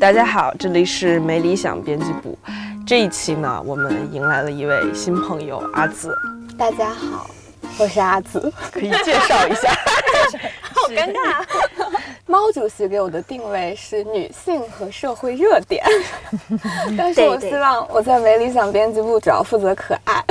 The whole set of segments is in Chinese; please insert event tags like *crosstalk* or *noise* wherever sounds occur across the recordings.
大家好，这里是没理想编辑部。这一期呢，我们迎来了一位新朋友阿紫。大家好，我是阿紫，可以介绍一下。*laughs* 好尴尬。猫主席给我的定位是女性和社会热点，但是我希望我在没理想编辑部主要负责可爱。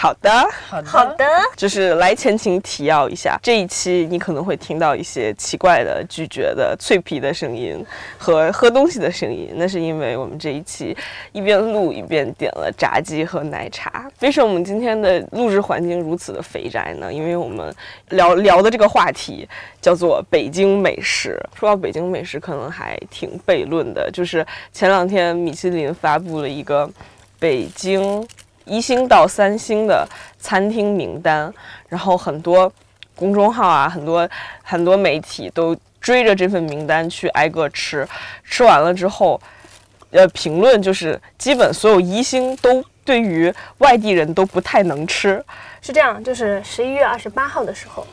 好的，好的，好的，就是来前情提要一下，这一期你可能会听到一些奇怪的咀嚼的脆皮的声音和喝东西的声音，那是因为我们这一期一边录一边点了炸鸡和奶茶。为什么我们今天的录制环境如此的肥宅呢？因为我们聊 *laughs* 聊的这个话题叫做北京美食。说到北京美食，可能还挺悖论的，就是前两天米其林发布了一个北京。一星到三星的餐厅名单，然后很多公众号啊，很多很多媒体都追着这份名单去挨个吃，吃完了之后，呃，评论就是基本所有一星都对于外地人都不太能吃。是这样，就是十一月二十八号的时候，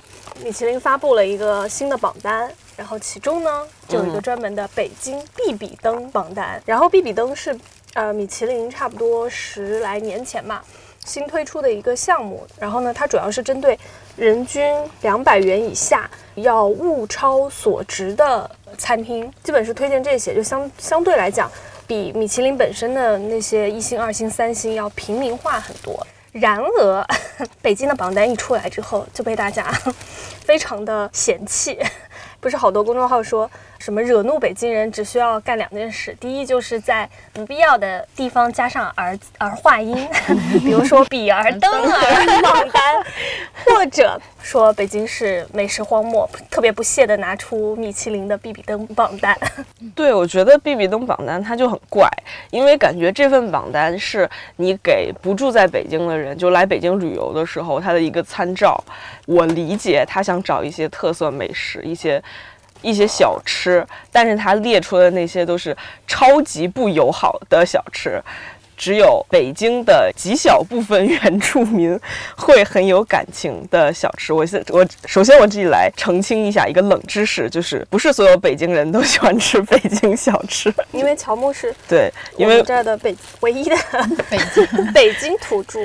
米其林发布了一个新的榜单，然后其中呢就有一个专门的北京必比登榜单，然后必比登是。呃，米其林差不多十来年前嘛，新推出的一个项目。然后呢，它主要是针对人均两百元以下要物超所值的餐厅，基本是推荐这些，就相相对来讲，比米其林本身的那些一星、二星、三星要平民化很多。然而，*laughs* 北京的榜单一出来之后，就被大家 *laughs* 非常的嫌弃。*laughs* 不是好多公众号说什么惹怒北京人只需要干两件事，第一就是在不必要的地方加上儿儿化音，*laughs* *laughs* 比如说比儿登儿榜单，或者说北京是美食荒漠，特别不屑的拿出米其林的必比登榜单。*laughs* 对，我觉得必比登榜单它就很怪，因为感觉这份榜单是你给不住在北京的人，就来北京旅游的时候他的一个参照。我理解他想找一些特色美食，一些一些小吃，但是他列出的那些都是超级不友好的小吃。只有北京的极小部分原住民会很有感情的小吃。我先我首先我自己来澄清一下一个冷知识，就是不是所有北京人都喜欢吃北京小吃。因为乔木是 *laughs* 对，因为这儿的北唯一的北京 *laughs* 北京土著。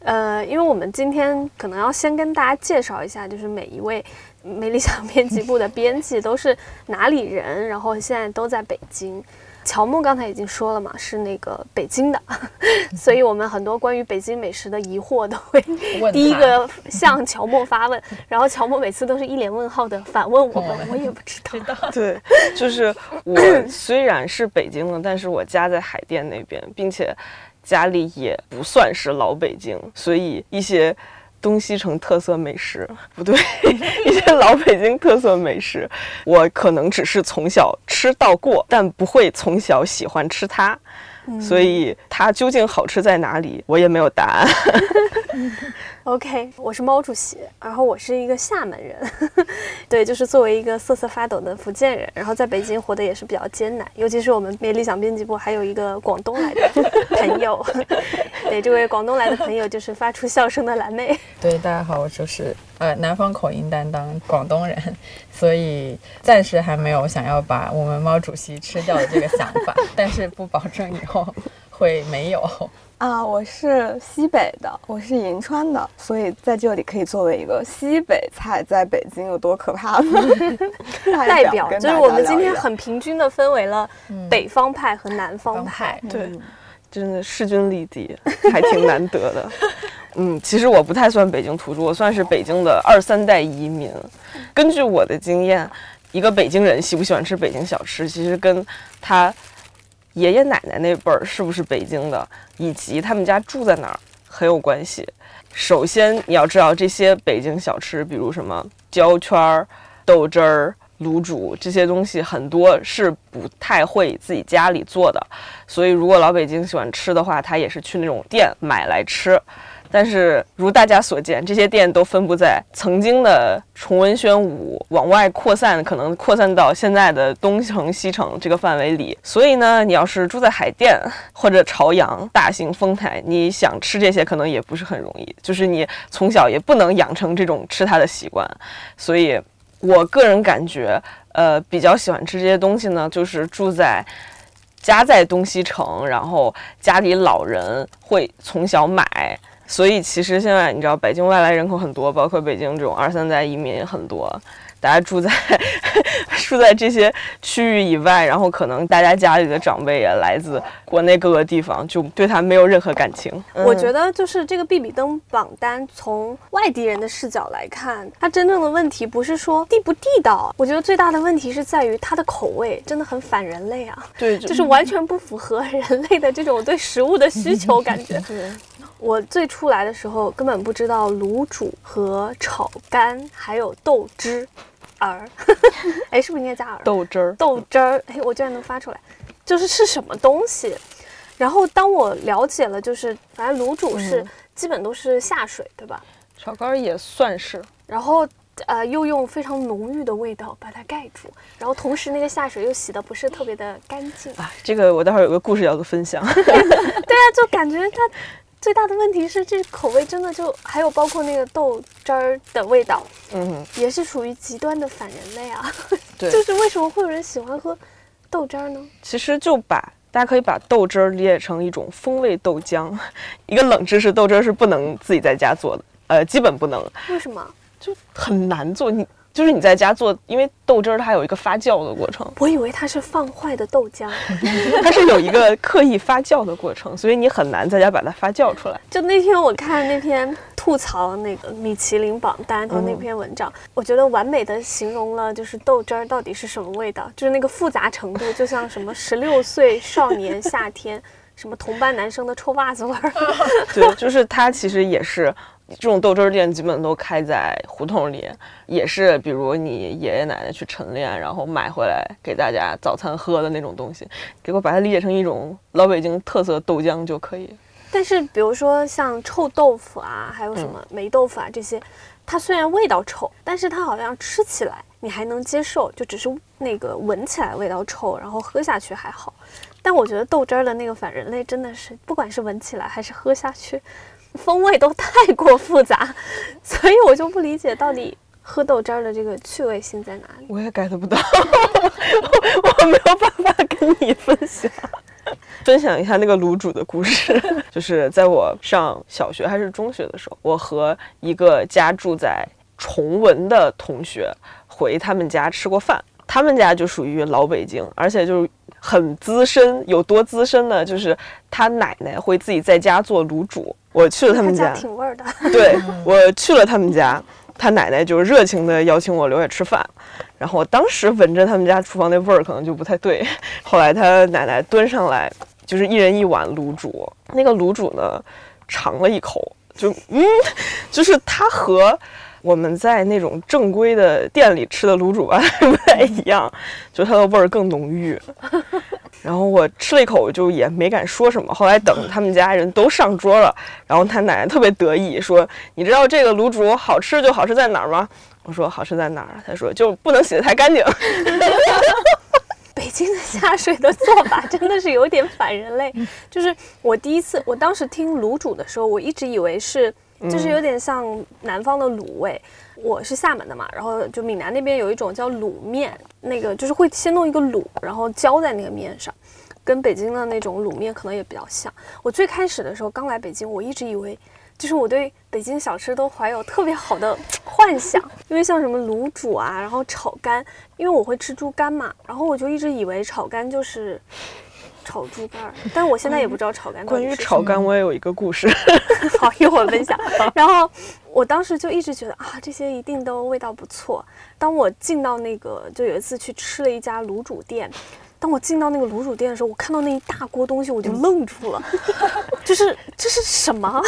呃，因为我们今天可能要先跟大家介绍一下，就是每一位没理想编辑部的编辑都是哪里人，然后现在都在北京。乔木刚才已经说了嘛，是那个北京的，*laughs* 所以我们很多关于北京美食的疑惑都会第一个向乔木发问，然后乔木每次都是一脸问号的反问我们，我也不知道。*laughs* 对，就是我 *laughs* 虽然是北京的，但是我家在海淀那边，并且家里也不算是老北京，所以一些。东西城特色美食。不对，*laughs* 一些老北京特色美食，我可能只是从小吃到过，但不会从小喜欢吃它，所以它究竟好吃在哪里，我也没有答案。*laughs* OK，我是猫主席，然后我是一个厦门人，*laughs* 对，就是作为一个瑟瑟发抖的福建人，然后在北京活得也是比较艰难，尤其是我们美理想编辑部还有一个广东来的朋友，*laughs* 对，这位广东来的朋友就是发出笑声的蓝妹。对，大家好，我就是呃南方口音担当广东人，所以暂时还没有想要把我们毛主席吃掉的这个想法，*laughs* 但是不保证以后会没有。啊，我是西北的，我是银川的，所以在这里可以作为一个西北菜，在北京有多可怕呢？*laughs* 代表就是我们今天很平均的分为了北方派和南方派，对，真的势均力敌，还挺难得的。嗯，其实我不太算北京土著，我算是北京的二三代移民。根据我的经验，一个北京人喜不喜欢吃北京小吃，其实跟他。爷爷奶奶那辈儿是不是北京的，以及他们家住在哪儿很有关系。首先你要知道这些北京小吃，比如什么焦圈儿、豆汁儿、卤煮这些东西，很多是不太会自己家里做的。所以如果老北京喜欢吃的话，他也是去那种店买来吃。但是，如大家所见，这些店都分布在曾经的崇文宣武往外扩散，可能扩散到现在的东城、西城这个范围里。所以呢，你要是住在海淀或者朝阳、大兴、丰台，你想吃这些可能也不是很容易。就是你从小也不能养成这种吃它的习惯。所以，我个人感觉，呃，比较喜欢吃这些东西呢，就是住在家在东西城，然后家里老人会从小买，所以其实现在你知道北京外来人口很多，包括北京这种二三代移民也很多。大家住在 *laughs* 住在这些区域以外，然后可能大家家里的长辈也来自国内各个地方，就对他没有任何感情。我觉得就是这个比比登榜单，从外地人的视角来看，它真正的问题不是说地不地道，我觉得最大的问题是在于它的口味真的很反人类啊，对，就是完全不符合人类的这种对食物的需求感觉。我最初来的时候根本不知道卤煮和炒肝还有豆汁。儿，*laughs* 哎，是不是应该加儿？豆汁儿，豆汁儿，哎，我居然能发出来，就是是什么东西？然后当我了解了，就是反正卤煮是基本都是下水，对吧？炒肝也算是。然后呃，又用非常浓郁的味道把它盖住，然后同时那个下水又洗的不是特别的干净啊。这个我待会儿有个故事要做分享。*laughs* 对啊，就感觉它。最大的问题是，这口味真的就还有包括那个豆汁儿的味道，嗯，也是属于极端的反人类啊。对，*laughs* 就是为什么会有人喜欢喝豆汁儿呢？其实就把大家可以把豆汁儿理解成一种风味豆浆。*laughs* 一个冷知识，豆汁儿是不能自己在家做的，呃，基本不能。为什么？就很难做你。就是你在家做，因为豆汁儿它有一个发酵的过程。我以为它是放坏的豆浆，*laughs* *laughs* 它是有一个刻意发酵的过程，所以你很难在家把它发酵出来。就那天我看那篇吐槽那个米其林榜单和那篇文章，我觉得完美的形容了就是豆汁儿到底是什么味道，就是那个复杂程度，就像什么十六岁少年夏天，什么同班男生的臭袜子味儿。*laughs* 对，就是它其实也是。这种豆汁儿店基本都开在胡同里，也是比如你爷爷奶奶去晨练，然后买回来给大家早餐喝的那种东西。给我把它理解成一种老北京特色豆浆就可以。但是比如说像臭豆腐啊，还有什么霉豆腐啊这些，它虽然味道臭，但是它好像吃起来你还能接受，就只是那个闻起来味道臭，然后喝下去还好。但我觉得豆汁儿的那个反人类真的是，不管是闻起来还是喝下去。风味都太过复杂，*laughs* 所以我就不理解到底喝豆汁儿的这个趣味性在哪里。我也 get 不到，*laughs* 我没有办法跟你分享。分享一下那个卤煮的故事，*laughs* 就是在我上小学还是中学的时候，我和一个家住在崇文的同学回他们家吃过饭。他们家就属于老北京，而且就是很资深，有多资深呢？就是他奶奶会自己在家做卤煮。我去了他们家，挺味儿的。对我去了他们家，他奶奶就热情地邀请我留下吃饭。然后我当时闻着他们家厨房那味儿，可能就不太对。*laughs* 后来他奶奶端上来，就是一人一碗卤煮。那个卤煮呢，尝了一口，就嗯，就是它和。我们在那种正规的店里吃的卤煮吧不太一样，*laughs* 就它的味儿更浓郁。然后我吃了一口，就也没敢说什么。后来等他们家人都上桌了，然后他奶奶特别得意说：“你知道这个卤煮好吃就好吃在哪儿吗？”我说：“好吃在哪儿？”他说：“就不能洗得太干净。*laughs* ” *laughs* 北京的下水的做法真的是有点反人类。就是我第一次，我当时听卤煮的时候，我一直以为是。就是有点像南方的卤味，我是厦门的嘛，然后就闽南那边有一种叫卤面，那个就是会先弄一个卤，然后浇在那个面上，跟北京的那种卤面可能也比较像。我最开始的时候刚来北京，我一直以为，就是我对北京小吃都怀有特别好的幻想，因为像什么卤煮啊，然后炒肝，因为我会吃猪肝嘛，然后我就一直以为炒肝就是。炒猪肝，*laughs* 但我现在也不知道炒肝。关于炒肝，我也有一个故事，*laughs* 好一会儿分享。*laughs* 然后我当时就一直觉得啊，这些一定都味道不错。当我进到那个，就有一次去吃了一家卤煮店，当我进到那个卤煮店的时候，我看到那一大锅东西，我就愣住了，就是这是什么？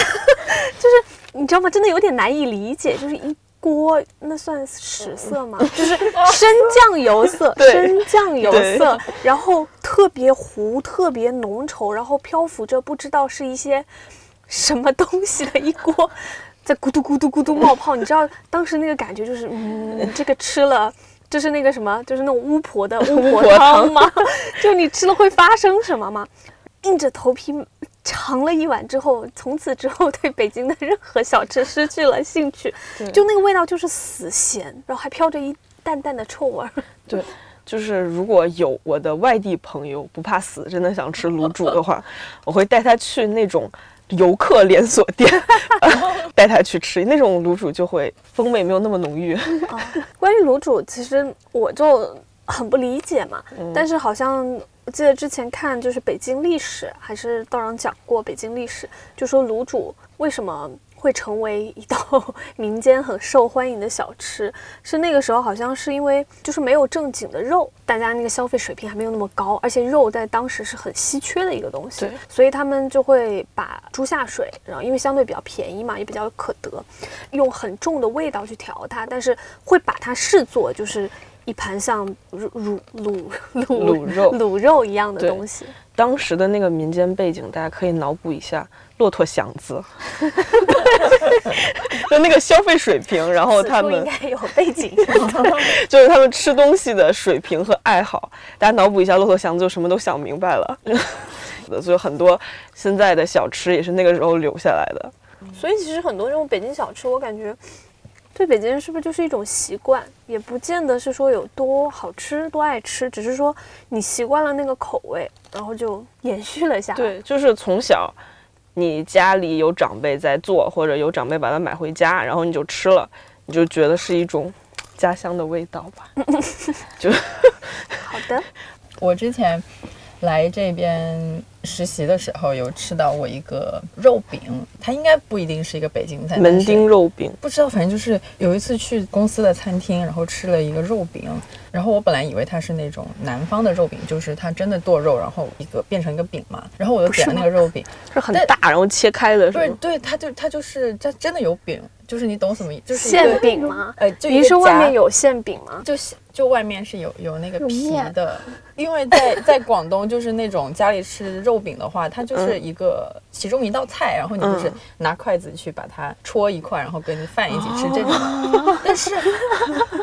就是你知道吗？真的有点难以理解，就是一。锅那算屎色吗？*laughs* 就是生酱油色，生酱油色，然后特别糊，特别浓稠，然后漂浮着不知道是一些什么东西的一锅，*laughs* 在咕嘟咕嘟咕嘟冒泡。你知道当时那个感觉就是，嗯，*laughs* 这个吃了就是那个什么，就是那种巫婆的巫婆汤吗？就你吃了会发生什么吗？硬着头皮。尝了一碗之后，从此之后对北京的任何小吃失去了兴趣。就那个味道就是死咸，然后还飘着一淡淡的臭味儿。对，就是如果有我的外地朋友不怕死，真的想吃卤煮的话，*laughs* 我会带他去那种游客连锁店，*laughs* 带他去吃那种卤煮，就会风味没有那么浓郁。关于卤煮，其实我就很不理解嘛，但是好像我记得之前看就是北京历史，还是道长讲过北京历史，就说卤煮为什么。会成为一道 *laughs* 民间很受欢迎的小吃，是那个时候好像是因为就是没有正经的肉，大家那个消费水平还没有那么高，而且肉在当时是很稀缺的一个东西，所以他们就会把猪下水，然后因为相对比较便宜嘛，也比较可得，用很重的味道去调它，但是会把它视作就是一盘像卤卤卤卤肉卤肉一样的东西。当时的那个民间背景，大家可以脑补一下。骆驼祥子，*laughs* *laughs* 就那个消费水平，然后他们应该有背景，*laughs* 就是他们吃东西的水平和爱好。大家脑补一下骆驼祥子，就什么都想明白了。所以很多现在的小吃也是那个时候留下来的。所以其实很多这种北京小吃，我感觉对北京人是不是就是一种习惯，也不见得是说有多好吃、多爱吃，只是说你习惯了那个口味，然后就延续了下来。对，就是从小。你家里有长辈在做，或者有长辈把它买回家，然后你就吃了，你就觉得是一种家乡的味道吧？*laughs* 就好的。我之前来这边。实习的时候有吃到过一个肉饼，它应该不一定是一个北京菜。门钉肉饼，不知道，反正就是有一次去公司的餐厅，然后吃了一个肉饼，然后我本来以为它是那种南方的肉饼，就是它真的剁肉，然后一个变成一个饼嘛，然后我就点了那个肉饼，是很大，然后切开的，对对，它就它就是它真的有饼，就是你懂什么意？就是馅饼吗？呃，就您说外面有馅饼吗？就就外面是有有那个皮的，因为在 *laughs* 在广东就是那种家里吃肉。饼的话，它就是一个其中一道菜，然后你就是拿筷子去把它戳一块，然后跟饭一起吃这种。*laughs* 但是，然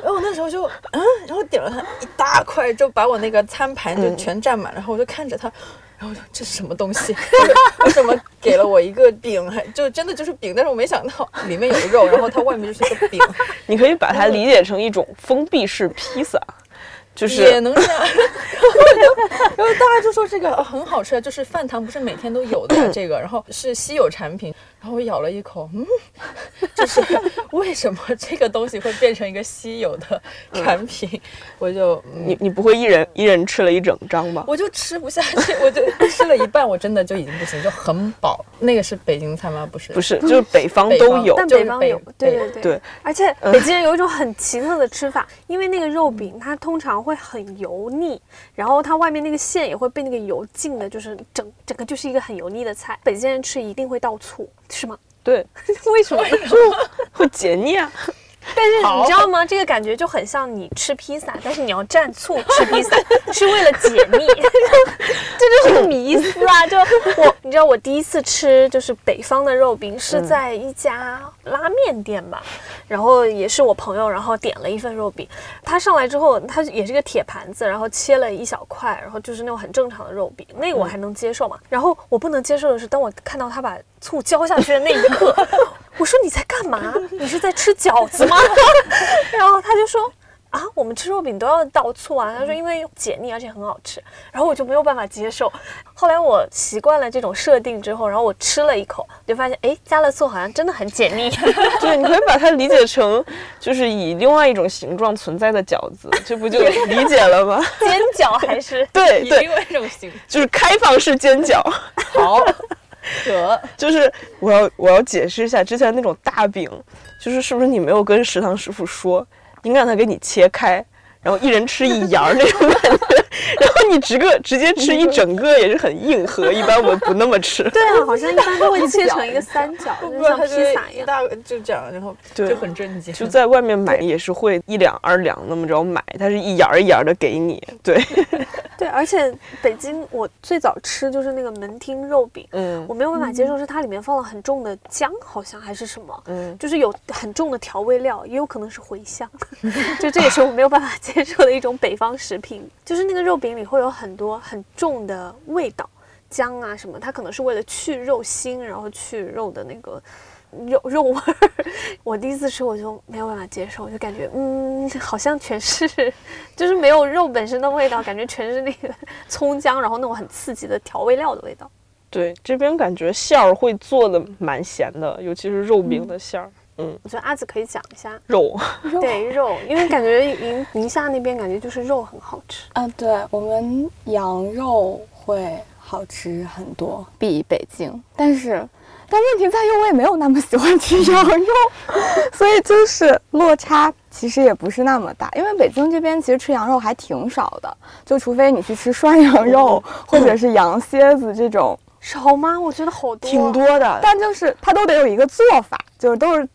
后我那时候就嗯，然后点了它一大块，就把我那个餐盘就全占满，然后我就看着它，然后我说这是什么东西？*laughs* 为什么给了我一个饼？还就真的就是饼，但是我没想到里面有肉，然后它外面就是一个饼。*laughs* 你可以把它理解成一种封闭式披萨。就是也能这样，*laughs* 然后大家就说这个很好吃，就是饭堂不是每天都有的这个，然后是稀有产品。然后我咬了一口，嗯，就是 *laughs* 为什么这个东西会变成一个稀有的产品？我就你你不会一人一人吃了一整张吧？我就吃不下去，我就吃了一半，我真的就已经不行，就很饱。那个是北京菜吗？不是，不是，就是北方都有，但北方有，对对对对。而且北京人有一种很奇特的吃法，因为那个肉饼它通常会很油腻，然后它外面那个馅也会被那个油浸的，就是整整个就是一个很油腻的菜。北京人吃一定会倒醋。是吗？对，*laughs* 为什么 *laughs* 就会解腻啊？*laughs* 但是你知道吗？这个感觉就很像你吃披萨，但是你要蘸醋吃披萨，是为了解腻，这就是个迷思啊！就我，你知道我第一次吃就是北方的肉饼是在一家拉面店吧，然后也是我朋友，然后点了一份肉饼，他上来之后，他也是个铁盘子，然后切了一小块，然后就是那种很正常的肉饼，那个我还能接受嘛。然后我不能接受的是，当我看到他把醋浇下去的那一刻。我说你在干嘛？你是在吃饺子吗？*laughs* 然后他就说啊，我们吃肉饼都要倒醋啊。他说因为解腻，而且很好吃。然后我就没有办法接受。后来我习惯了这种设定之后，然后我吃了一口，就发现哎，加了醋好像真的很解腻。对，*laughs* 你可以把它理解成就是以另外一种形状存在的饺子，这不就理解了吗？*laughs* 煎饺还是对对，另外一种形，就是开放式煎饺。好。*laughs* 得，就是我要我要解释一下之前那种大饼，就是是不是你没有跟食堂师傅说，应该让他给你切开。然后一人吃一牙那种感觉，*laughs* 然后你直个直接吃一整个也是很硬核，*laughs* 一般我们不那么吃。*laughs* 对啊，好像一般都会切成一个三角，就像披萨一样。大就这样，然后就很正经。就在外面买也是会一两二两那么着买，它是一牙一牙的给你。对，对，而且北京我最早吃就是那个门厅肉饼，嗯，我没有办法接受是它里面放了很重的姜，好像还是什么，嗯，就是有很重的调味料，也有可能是茴香，就这也是我没有办法接。接受的一种北方食品，就是那个肉饼里会有很多很重的味道，姜啊什么，它可能是为了去肉腥，然后去肉的那个肉肉味儿。我第一次吃我就没有办法接受，就感觉嗯，好像全是，就是没有肉本身的味道，感觉全是那个葱姜，然后那种很刺激的调味料的味道。对，这边感觉馅儿会做的蛮咸的，尤其是肉饼的馅儿。我觉得阿紫可以讲一下肉，对肉，因为感觉宁宁夏那边感觉就是肉很好吃。啊，对我们羊肉会好吃很多，比北京，但是。但问题在于，我也没有那么喜欢吃羊肉，*laughs* 所以就是落差其实也不是那么大。因为北京这边其实吃羊肉还挺少的，就除非你去吃涮羊肉 *laughs* 或者是羊蝎子这种，少吗？我觉得好多，挺多的。但就是它都得有一个做法，就是都是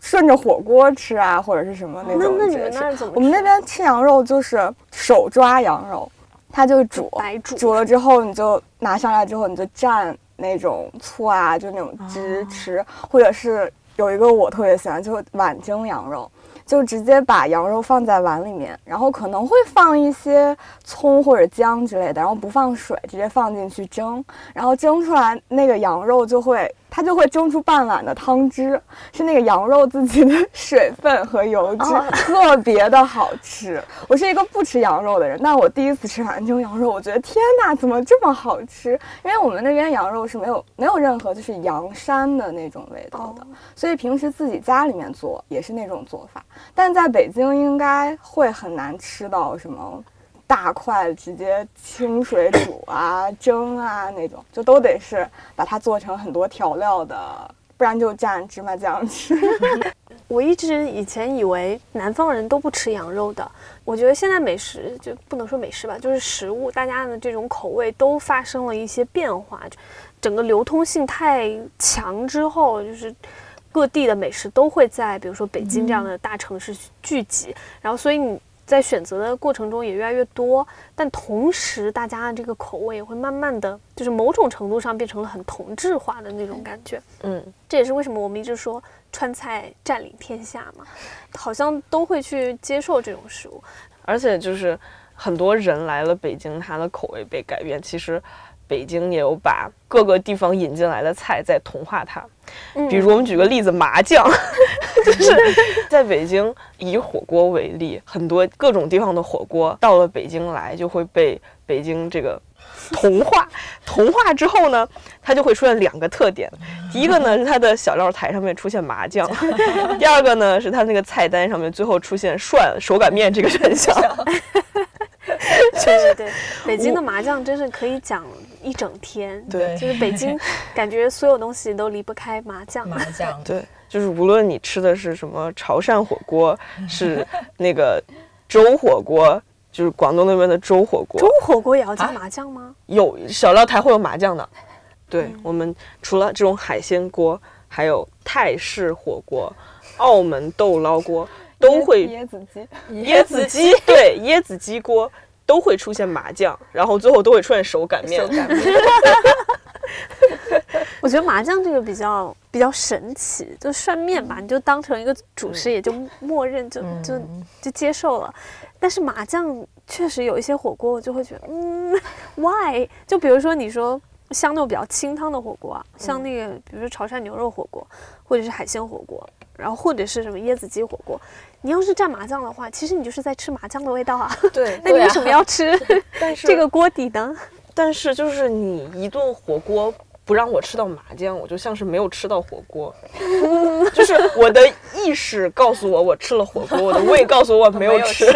顺着火锅吃啊，或者是什么那种。那那你们那怎么？我们那边吃羊肉就是手抓羊肉，它就煮，白煮，煮了之后你就拿上来之后你就蘸。那种醋啊，就那种汁吃，或者是有一个我特别喜欢，就是碗蒸羊肉，就直接把羊肉放在碗里面，然后可能会放一些葱或者姜之类的，然后不放水，直接放进去蒸，然后蒸出来那个羊肉就会。它就会蒸出半碗的汤汁，是那个羊肉自己的水分和油脂，特别的好吃。我是一个不吃羊肉的人，但我第一次吃兰州羊肉，我觉得天哪，怎么这么好吃？因为我们那边羊肉是没有没有任何就是羊膻的那种味道的，所以平时自己家里面做也是那种做法。但在北京应该会很难吃到什么。大块直接清水煮啊、蒸啊那种，就都得是把它做成很多调料的，不然就蘸芝麻酱吃。*laughs* 我一直以前以为南方人都不吃羊肉的，我觉得现在美食就不能说美食吧，就是食物，大家的这种口味都发生了一些变化，整个流通性太强之后，就是各地的美食都会在比如说北京这样的大城市聚集，然后所以你。在选择的过程中也越来越多，但同时大家的这个口味也会慢慢的就是某种程度上变成了很同质化的那种感觉。嗯，这也是为什么我们一直说川菜占领天下嘛，好像都会去接受这种食物。而且就是很多人来了北京，他的口味被改变。其实北京也有把各个地方引进来的菜在同化它。比如我们举个例子，麻酱，*laughs* 就是在北京以火锅为例，很多各种地方的火锅到了北京来，就会被北京这个同化。*laughs* 同化之后呢，它就会出现两个特点。第一个呢是 *laughs* 它的小料台上面出现麻酱，第二个呢是它那个菜单上面最后出现涮手擀面这个选项。对对对，北京的麻酱真是可以讲一整天。对，就是北京，*laughs* 感觉所有东西都离不开麻酱。麻酱，对，就是无论你吃的是什么潮汕火锅，*laughs* 是那个粥火锅，就是广东那边的粥火锅。粥火锅也要加麻酱吗？有小料台会有麻酱的。对我们除了这种海鲜锅，还有泰式火锅、*laughs* 澳门豆捞锅。都会椰子鸡，椰子鸡对椰子鸡锅都会出现麻酱，然后最后都会出现手擀面。手擀面，*laughs* 我觉得麻酱这个比较比较神奇，就涮面吧，你就当成一个主食，也就默认就就就接受了。但是麻酱确实有一些火锅，我就会觉得，嗯，why？就比如说你说像那种比较清汤的火锅啊，像那个比如说潮汕牛肉火锅，或者是海鲜火锅。然后或者是什么椰子鸡火锅，你要是蘸麻酱的话，其实你就是在吃麻酱的味道啊。*laughs* 对，*laughs* 那你为什么要吃 *laughs* 这个锅底呢？但是就是你一顿火锅不让我吃到麻酱，我就像是没有吃到火锅。就是我的意识告诉我我吃了火锅，我的胃告诉我我没有吃。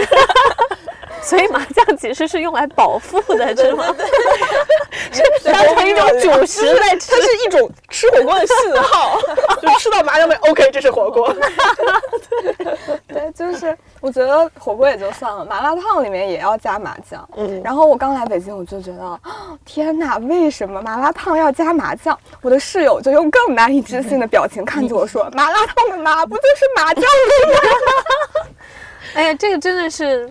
所以麻酱其实是用来饱腹的，知道吗？*laughs* 当成一种主食在吃，它是一种吃火锅的信号，*laughs* 就吃到麻酱味，OK，这是火锅。*laughs* 对，就是我觉得火锅也就算了，麻辣烫里面也要加麻酱。嗯，然后我刚来北京，我就觉得，*gasps* 天哪，为什么麻辣烫要加麻酱？我的室友就用更难以置信的表情看着我说：“麻辣烫的麻不就是麻酱味吗？”哎呀，这个真的是。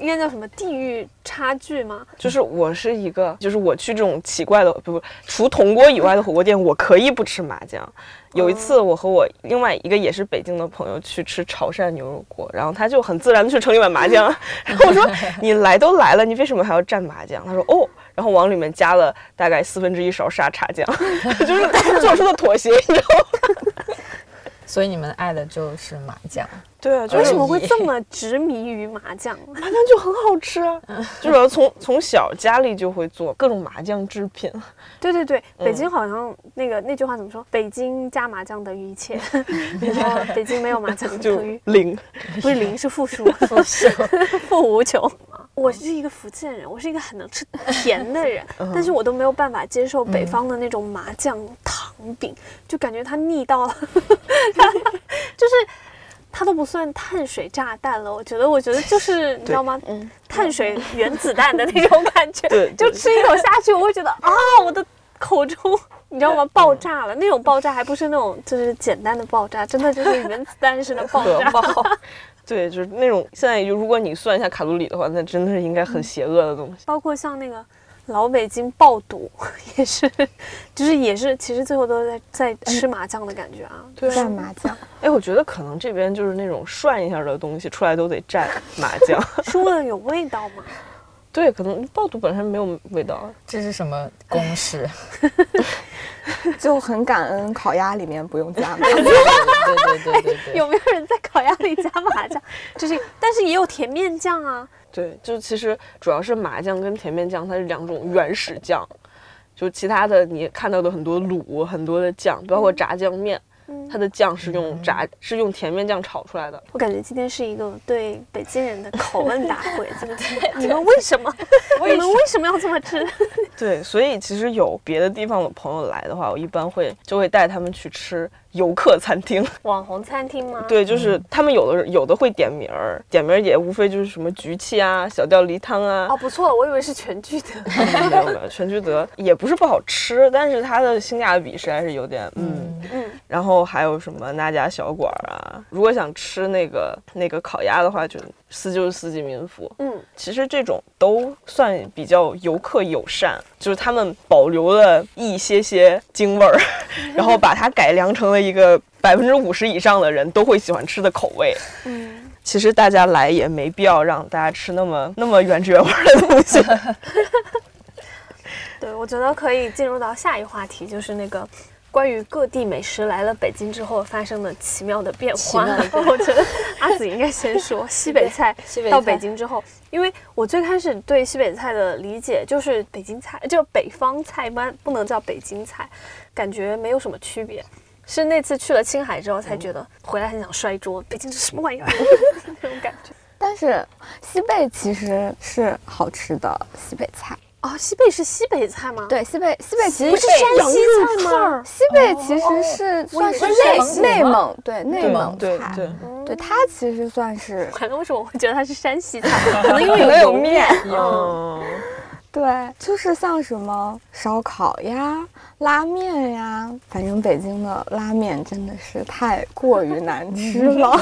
应该叫什么地域差距吗？就是我是一个，就是我去这种奇怪的不不，除铜锅以外的火锅店，我可以不吃麻酱。有一次，我和我另外一个也是北京的朋友去吃潮汕牛肉锅，然后他就很自然的去盛一碗麻酱，*laughs* 然后我说：“你来都来了，你为什么还要蘸麻酱？”他说：“哦。”然后往里面加了大概四分之一勺沙茶酱，*laughs* 就是做出的妥协，你知道吗？*laughs* 所以你们爱的就是麻将。对为什么会这么执迷于麻酱？*laughs* 麻酱就很好吃啊，就是从从小家里就会做各种麻酱制品。对对对，嗯。北京好像那个那句话怎么说？北京加麻酱等于一切，*laughs* 然后北京没有麻酱等于。*laughs* 零，不是零是负数，负数。负无穷。我是一个福建人，我是一个很能吃甜的人，嗯。但是我都没有办法接受北方的那种麻酱糖饼，就感觉它腻到了，就是它都不算碳水炸弹了。我觉得，我觉得就是 *laughs* 你知道吗？嗯，碳水原子弹的那种感觉，*laughs* 就吃一口下去，我会觉得啊，我的口中。你知道吗？爆炸了，那种爆炸还不是那种就是简单的爆炸，真的就是原子弹似的爆炸。*laughs* 对，就是那种现在就如果你算一下卡路里的话，那真的是应该很邪恶的东西。包括像那个老北京爆肚，也是，就是也是，其实最后都是在在吃麻酱的感觉啊。对蘸麻酱，哎，我觉得可能这边就是那种涮一下的东西出来都得蘸麻酱。*laughs* 是为了有味道吗？对，可能爆肚本身没有味道。这是什么公式？*laughs* *laughs* 就很感恩烤鸭里面不用加麻酱 *laughs* 对对对对对。有没有人在烤鸭里加麻酱？就是，但是也有甜面酱啊。对，就其实主要是麻酱跟甜面酱，它是两种原始酱。就其他的你看到的很多卤，很多的酱，包括炸酱面，嗯它的酱是用炸是用甜面酱炒出来的。我感觉今天是一个对北京人的拷问大会，对 *laughs* 不对？你们为什么？*laughs* 你们为什么要这么吃？对，所以其实有别的地方的朋友来的话，我一般会就会带他们去吃游客餐厅。*laughs* 网红餐厅吗？，对，就是他们有的有的会点名儿，点名儿也无非就是什么局气啊、小吊梨汤啊。哦，不错，我以为是全聚德。*laughs* 没有没有，全聚德也不是不好吃，但是它的性价比实在是有点嗯。嗯，然后还有什么那家小馆儿啊？如果想吃那个那个烤鸭的话，就四就是四季民福。嗯，其实这种都算比较游客友善，就是他们保留了一些些京味儿，*laughs* 然后把它改良成了一个百分之五十以上的人都会喜欢吃的口味。嗯，其实大家来也没必要让大家吃那么那么原汁原味儿的东西。*laughs* 对，我觉得可以进入到下一话题，就是那个关于各地美食来了北京之后发生的奇妙的变化。*laughs* 我觉得阿紫应该先说 *laughs* 西北菜西北到北京之后，因为我最开始对西北菜的理解就是北京菜，就北方菜，不不能叫北京菜，感觉没有什么区别。是那次去了青海之后才觉得，回来很想摔桌，北京这什么玩意儿？*laughs* 那种感觉。但是西贝其实是好吃的西北菜。哦，西贝是西北菜吗？，对，西贝西贝其实不是山西菜吗？西贝其实是算是内内蒙，对内蒙菜，对对，对它其实算是 *laughs* 可能为什么我会觉得它是山西菜？*laughs* 可能因为有可能有面，嗯，*laughs* 对，就是像什么烧烤呀、拉面呀，反正北京的拉面真的是太过于难吃了。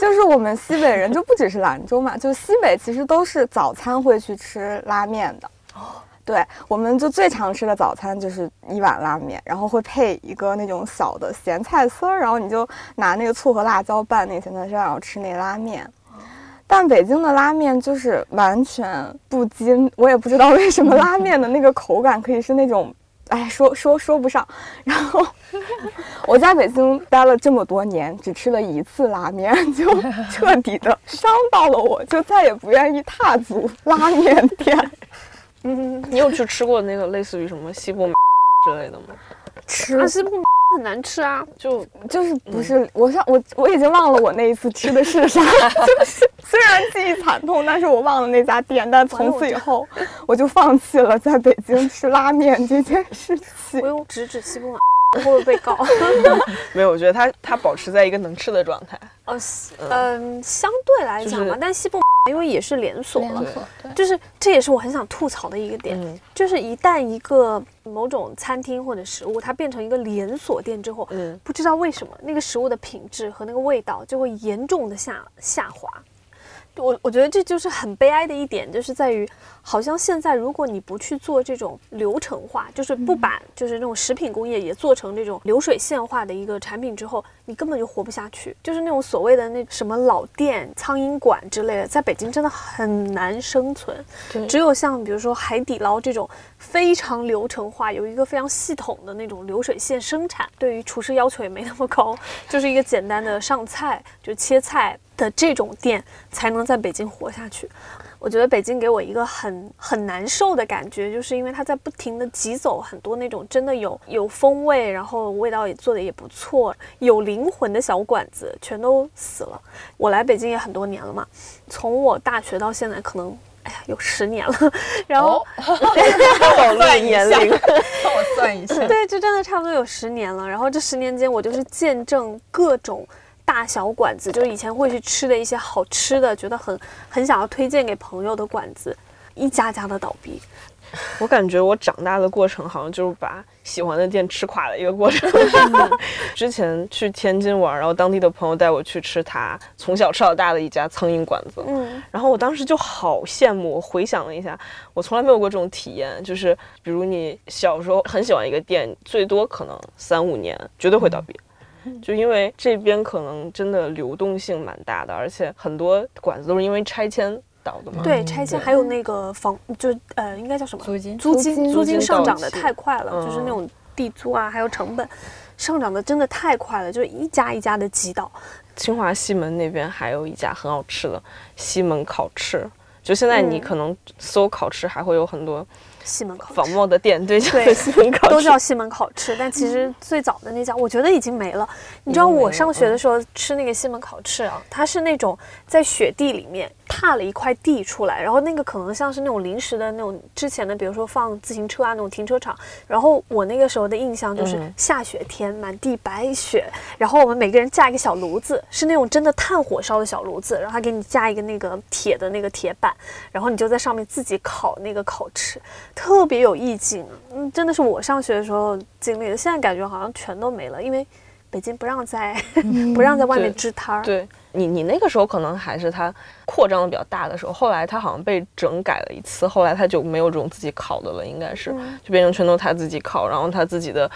就是我们西北人，就不只是兰州嘛，就西北其实都是早餐会去吃拉面的。对，我们就最常吃的早餐就是一碗拉面，然后会配一个那种小的咸菜丝儿，然后你就拿那个醋和辣椒拌那个咸菜丝儿，然后吃那拉面。但北京的拉面就是完全不筋，我也不知道为什么拉面的那个口感可以是那种，哎，说说说不上。然后 *laughs* 我在北京待了这么多年，只吃了一次拉面，就彻底的伤到了我，就再也不愿意踏足拉面店。嗯，*laughs* 你有去吃过那个类似于什么西部 *laughs* 之类的吗？吃啊西部 *laughs* 很难吃啊。就就是不是我上我我已经忘了我那一次吃的是啥，就是虽然记忆惨痛，但是我忘了那家店，但从此以后我就放弃了在北京吃拉面这件事情我。用直指西部马，会不会被告？*laughs* 没有，我觉得它它保持在一个能吃的状态。呃，嗯，相对来讲就是，吧但西部 *laughs* 因为也是连锁了，就是这也是我很想吐槽的一个点，嗯就是一旦一个某种餐厅或者食物它变成一个连锁店之后，嗯，不知道为什么那个食物的品质和那个味道就会严重的下下滑。我我觉得这就是很悲哀的一点，就是在于，好像现在如果你不去做这种流程化，就是不把就是那种食品工业也做成这种流水线化的一个产品之后，你根本就活不下去。就是那种所谓的那什么老店、苍蝇馆之类的，在北京真的很难生存。对只有像比如说海底捞这种非常流程化，有一个非常系统的那种流水线生产，对于厨师要求也没那么高，就是一个简单的上菜就切菜的这种店，才能在北京活下去。我觉得北京给我一个很很难受的感觉，就是因为它在不停的挤走很多那种真的有有风味，然后味道也做的也不错、有灵魂的小馆子，全都死了。我来北京也很多年了嘛，从我大学到现在，可能哎呀有十年了，然后。*laughs* 我算年龄，*laughs* 帮我算一下。对，这真的差不多有十年了。然后这十年间，我就是见证各种大小馆子，就是以前会去吃的一些好吃的，觉得很很想要推荐给朋友的馆子，一家家的倒闭。我感觉我长大的过程好像就是把喜欢的店吃垮的一个过程。*laughs* 之前去天津玩，然后当地的朋友带我去吃他从小吃到大的一家苍蝇馆子，嗯，然后我当时就好羡慕。我回想了一下，我从来没有过这种体验，就是比如你小时候很喜欢一个店，最多可能三五年绝对会倒闭。就因为这边可能真的流动性蛮大的，而且很多馆子都是因为拆迁倒的嘛。对，拆迁还有那个房，就呃，应该叫什么？租金租金，租金上涨的太快了，嗯就是那种地租啊，还有成本上涨的真的太快了，就是一家一家的挤倒。清华西门那边还有一家很好吃的西门烤翅，就现在你嗯可能搜烤翅，还会有很多西门烤仿冒的店，对，叫对西门烤翅，都叫西门烤翅，但其实最早的那家，我觉得已经没了。你知道我上学的时候吃那个西门烤翅啊，它是那种在雪地里面踏了一块地出来，然后那个可能像是那种临时的那种之前的，比如说放自行车啊那种停车场。然后我那个时候的印象就是嗯。下雪天满地白雪，然后我们每个人架一个小炉子，是那种真的炭火烧的小炉子，然后他给你架一个那个铁的那个铁板，然后你就在上面自己烤那个烤翅，特别有意境。嗯，真的是我上学的时候经历的，现在感觉好像全都没了，因为北京不让在 *laughs* 不让在外面支摊儿。对你，你那个时候可能还是它扩张的比较大的时候，后来它好像被整改了一次，后来它就没有这种自己烤的了，应该是、嗯就变成全都他自己烤，然后他自己的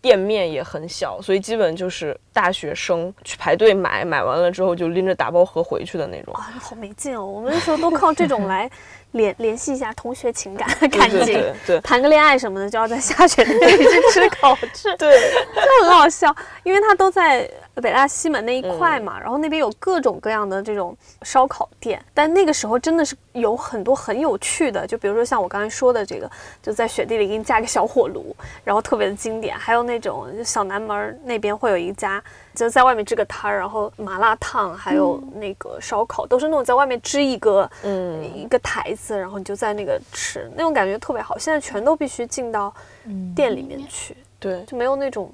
店面也很小，所以基本就是大学生去排队买，买完了之后就拎着打包盒回去的那种。啊，好没劲哦！我们那时候都靠这种来联联系一下同学情感感对对情，对对谈个恋爱什么的，就要在下雪天里去吃 *laughs* 烤 *laughs* 翅。对，*laughs* 就很好笑，因为他都在北大西门那一块嘛，然后那边有各种各样的这种烧烤店，但那个时候真的是有很多很有趣的，就比如说像我刚才说的这个，就在雪地里给你架个小火炉，然后特别的经典，还有那种小南门儿那边会有一家。就在外面支个摊儿，然后麻辣烫还有那个烧烤，都是那种在外面支一个嗯一个台子，然后你就在那个吃，那种感觉特别好。现在全都必须进到店里面去，对就没有那种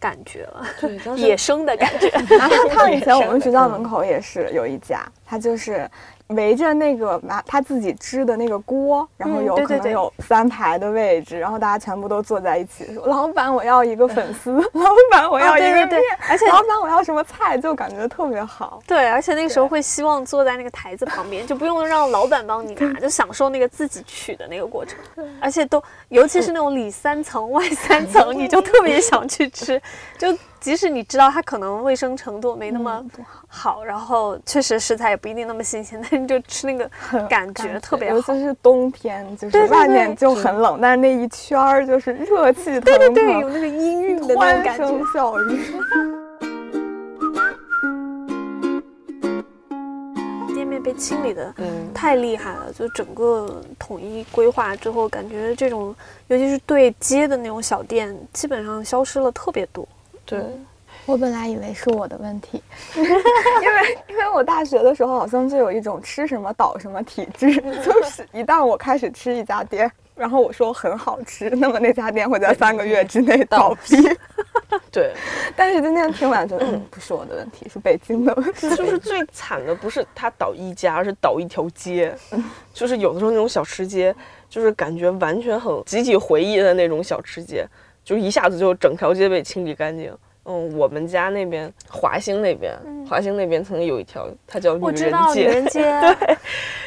感觉了，对，*laughs* 野生的感觉。麻辣烫以前我们学校门口也是有一家，它就是围着那个麻他自己支的那个锅，然后有可能有三排的位置，然后大家全部都坐在一起说：“老板，我要一个粉丝，*laughs* 老板，我要啊一个面，对对对而且老板我要什么菜，就感觉特别好。对，而且那个时候会希望坐在那个台子旁边，就不用让老板帮你拿，就享受那个自己取的那个过程。而且都，尤其是那种里三层外三层，*laughs* 你就特别想去吃。就即使你知道它可能卫生程度没那么好，然后确实食材也不一定那么新鲜，但是就吃那个 *laughs* 感觉特别好。尤其是冬天，就是外面就很冷，但是那一圈儿就是热气腾腾，对对对，有那个氤氲的那种感觉声。笑语。店面被清理的 *laughs* 嗯太厉害了，就整个统一规划之后，感觉这种尤其是对接的那种小店，基本上消失了特别多。对，我本来以为是我的问题，*laughs* 因为因为我大学的时候好像就有一种吃什么倒什么体质，*laughs* 就是一旦我开始吃一家店，然后我说很好吃，那么那家店会在三个月之内倒闭。*laughs* 对，但是今天听完觉得，嗯，不是我的问题，是北京的问题。就是最惨的不是他倒一家，而是倒一条街。就是有的时候那种小吃街，就是感觉完全很集体回忆的那种小吃街，就一下子就整条街被清理干净。嗯，我们家那边华兴那边，嗯华兴那边曾经有一条，它叫女我知道女人街，人街，对，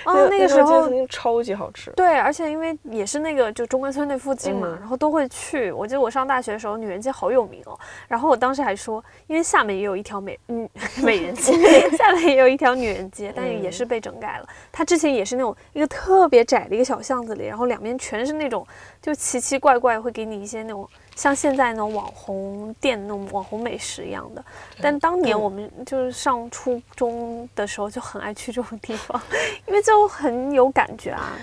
哦，那个时候曾经超级好吃。对，而且因为也是那个就中关村那附近嘛，嗯然后都会去。我记得我上大学的时候，女人街好有名哦。然后我当时还说，因为厦门也有一条美嗯 *laughs* 美人街，*laughs* 厦门也有一条女人街，但也是被整改了。它之前也是那种一个特别窄的一个小巷子里，然后两边全是那种就奇奇怪怪，会给你一些那种像现在那种网红店那种网红美食一样的。但当年嗯我们就是上初中的时候就很爱去这种地方，因为就很有感觉啊。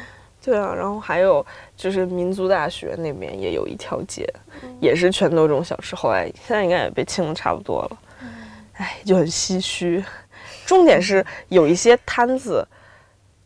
对啊，然后还有就是民族大学那边也有一条街，嗯也是全都这种小吃，后来现在应该也被清的差不多了。嗯哎，就很唏嘘。重点是有一些摊子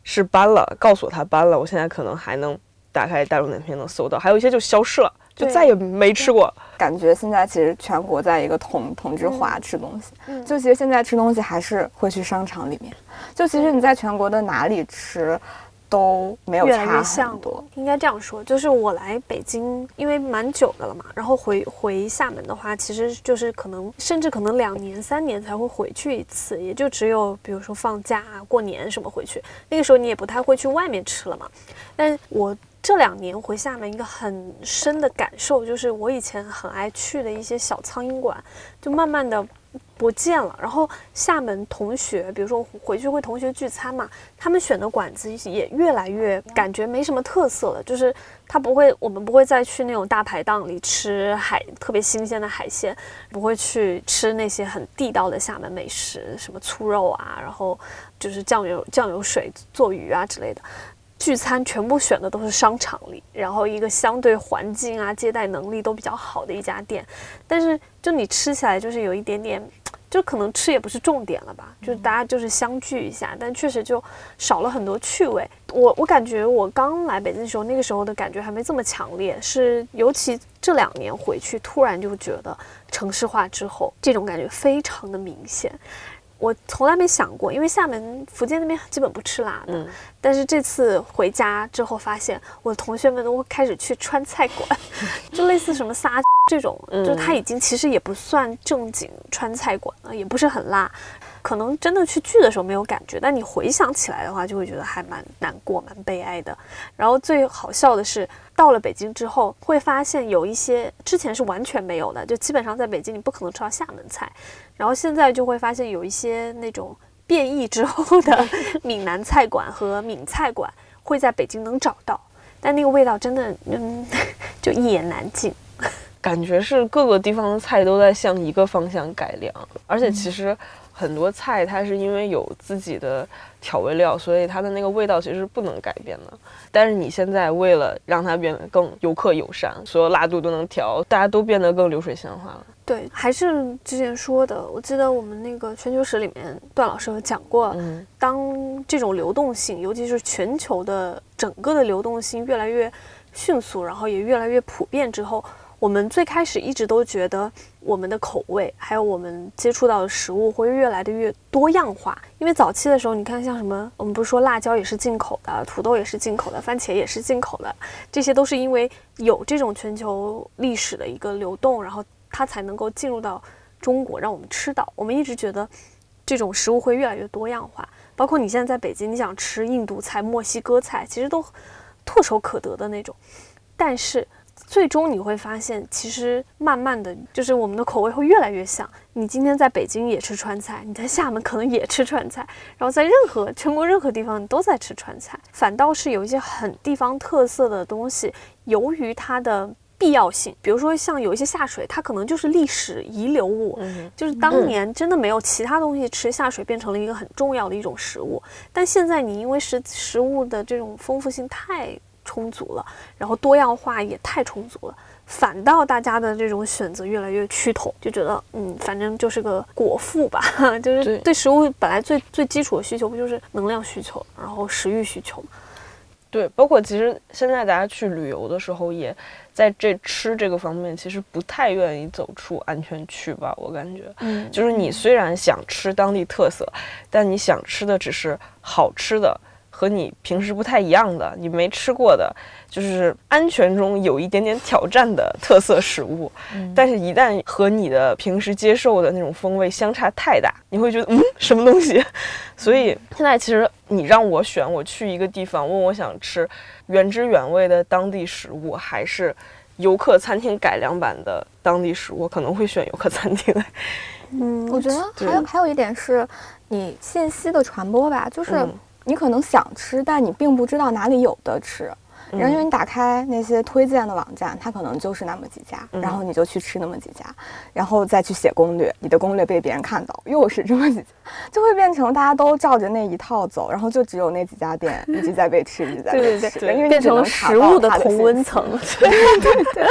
是搬了，告诉我他搬了，我现在可能还能打开大众点评能搜到，还有一些就消失了，就再也没吃过。感觉现在其实全国在一个同同质化吃东西，嗯就其实现在吃东西还是会去商场里面，就其实你在全国的哪里吃都没有差很多。应该这样说，就是我来北京，因为蛮久的了嘛，然后回回厦门的话，其实就是可能甚至可能两年三年才会回去一次，也就只有比如说放假啊、过年什么回去，那个时候你也不太会去外面吃了嘛。但我这两年回厦门一个很深的感受，就是我以前很爱去的一些小苍蝇馆，就慢慢的不见了。然后厦门同学，比如说回去会同学聚餐嘛，他们选的馆子也越来越感觉没什么特色了，就是他不会，我们不会再去那种大排档里吃海特别新鲜的海鲜，不会去吃那些很地道的厦门美食，什么粗肉啊，然后就是酱油酱油水做鱼啊之类的。聚餐全部选的都是商场里，然后一个相对环境啊、接待能力都比较好的一家店，但是就你吃起来就是有一点点，就可能吃也不是重点了吧，就是大家就是相聚一下，但确实就少了很多趣味。我我感觉我刚来北京的时候，那个时候的感觉还没这么强烈，是尤其这两年回去，突然就觉得城市化之后，这种感觉非常的明显。我从来没想过，因为厦门、福建那边基本不吃辣的，嗯。但是这次回家之后，发现我的同学们都开始去川菜馆，*laughs* 就类似什么撒 *laughs* 这种，嗯。就它已经其实也不算正经川菜馆了，也不是很辣。可能真的去聚的时候没有感觉，但你回想起来的话，就会觉得还蛮难过、蛮悲哀的。然后最好笑的是，到了北京之后，会发现有一些之前是完全没有的，就基本上在北京你不可能吃到厦门菜，然后现在就会发现有一些那种变异之后的 *laughs* 闽南菜馆和闽菜馆会在北京能找到，但那个味道真的，嗯，*laughs* 就一言难尽。感觉是各个地方的菜都在向一个方向改良，而且其实很多菜它是因为有自己的调味料，所以它的那个味道其实是不能改变的。但是你现在为了让它变得更游客友善，所有辣度都能调，大家都变得更流水线化了。对，还是之前说的，我记得我们那个全球史里面，段老师有讲过，嗯当这种流动性，尤其是全球的整个的流动性越来越迅速，然后也越来越普遍之后，我们最开始一直都觉得我们的口味，还有我们接触到的食物会越来的越多样化。因为早期的时候，你看像什么，我们不是说辣椒也是进口的，土豆也是进口的，番茄也是进口的，这些都是因为有这种全球历史的一个流动，然后它才能够进入到中国，让我们吃到。我们一直觉得这种食物会越来越多样化。包括你现在在北京，你想吃印度菜、墨西哥菜，其实都唾手可得的那种。但是最终你会发现，其实慢慢的就是我们的口味会越来越像。你今天在北京也吃川菜，你在厦门可能也吃川菜，然后在任何全国任何地方你都在吃川菜。反倒是有一些很地方特色的东西，由于它的必要性，比如说像有一些下水，它可能就是历史遗留物，嗯就是当年真的没有其他东西吃，下水变成了一个很重要的一种食物。但现在你因为食食物的这种丰富性太充足了，然后多样化也太充足了，反倒大家的这种选择越来越趋同，就觉得嗯，反正就是个果腹吧，*laughs* 就是对对食物本来最最基础的需求不就是能量需求，然后食欲需求嘛。对，包括其实现在大家去旅游的时候，也在这吃这个方面，其实不太愿意走出安全区吧，我感觉。嗯就是你虽然想吃当地特色，但你想吃的只是好吃的和你平时不太一样的，你没吃过的，就是安全中有一点点挑战的特色食物。但是，一旦和你的平时接受的那种风味相差太大，你会觉得嗯，什么东西？*laughs* 所以现在其实你让我选，我去一个地方，问我想吃原汁原味的当地食物，还是游客餐厅改良版的当地食物，我可能会选游客餐厅。嗯，我觉得还有还有一点是，你信息的传播吧，就是嗯你可能想吃，但你并不知道哪里有的吃。然后因为你打开那些推荐的网站，它可能就是那么几家，嗯然后你就去吃那么几家，然后再去写攻略，你的攻略被别人看到，又是这么几家，就会变成大家都照着那一套走，然后就只有那几家店一直在被吃，一直在被吃，对因为变成了食物的同温层。对 *laughs* 对。对，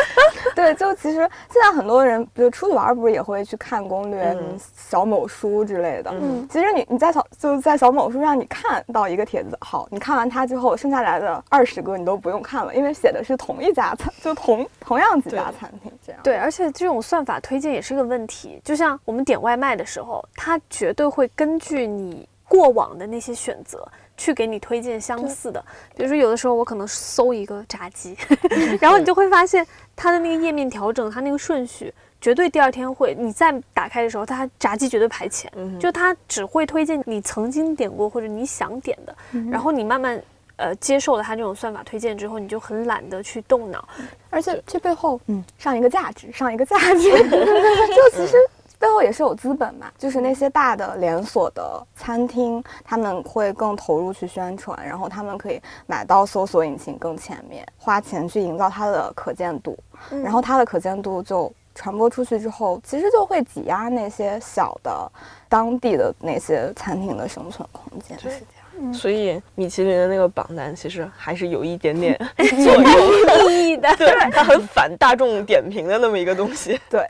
对就其实现在很多人，比如出去玩儿，不是也会去看攻略、小某书之类的。嗯其实你你在小就在小某书上，你看到一个帖子，好，你看完它之后，剩下来的二十个你都不用看了，因为写的是同一家餐，就同同样几家餐厅这样。对，而且这种算法推荐也是个问题。就像我们点外卖的时候，它绝对会根据你过往的那些选择去给你推荐相似的。比如说，有的时候我可能搜一个炸鸡，*laughs* 然后你就会发现它的那个页面调整，它那个顺序。绝对第二天会，你再打开的时候，它炸鸡绝对排前，嗯就它只会推荐你曾经点过或者你想点的，嗯然后你慢慢呃接受了它这种算法推荐之后，你就很懒得去动脑，而且这背后，嗯，上一个价值，*laughs* 上一个价值，*laughs* 就其实背后也是有资本嘛，就是那些大的连锁的餐厅，他们会更投入去宣传，然后他们可以买到搜索引擎更前面，花钱去营造它的可见度，然后它的可见度就。传播出去之后，其实就会挤压那些小的、当地的那些餐厅的生存空间。所以米其林的那个榜单其实还是有一点点 *laughs* 作用，意义的。对，它很反大众点评的那么一个东西。对，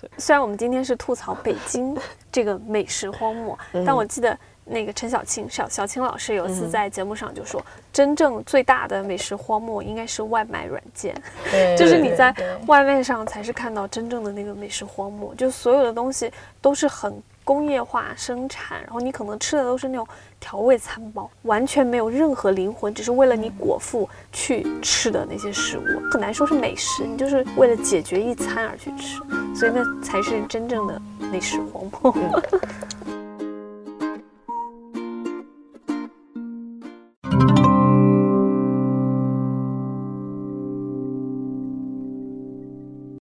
对。虽然我们今天是吐槽北京这个美食荒漠，嗯。但我记得那个陈小青小小青老师有一次嗯。在节目上就说，真正最大的美食荒漠应该是外卖软件，就是你在外卖上才是看到真正的那个美食荒漠，就所有的东西都是很工业化生产，然后你可能吃的都是那种调味餐包，完全没有任何灵魂，只是为了你果腹去吃的那些食物，很难说是美食，你就是为了解决一餐而去吃，所以那才是真正的美食荒漠。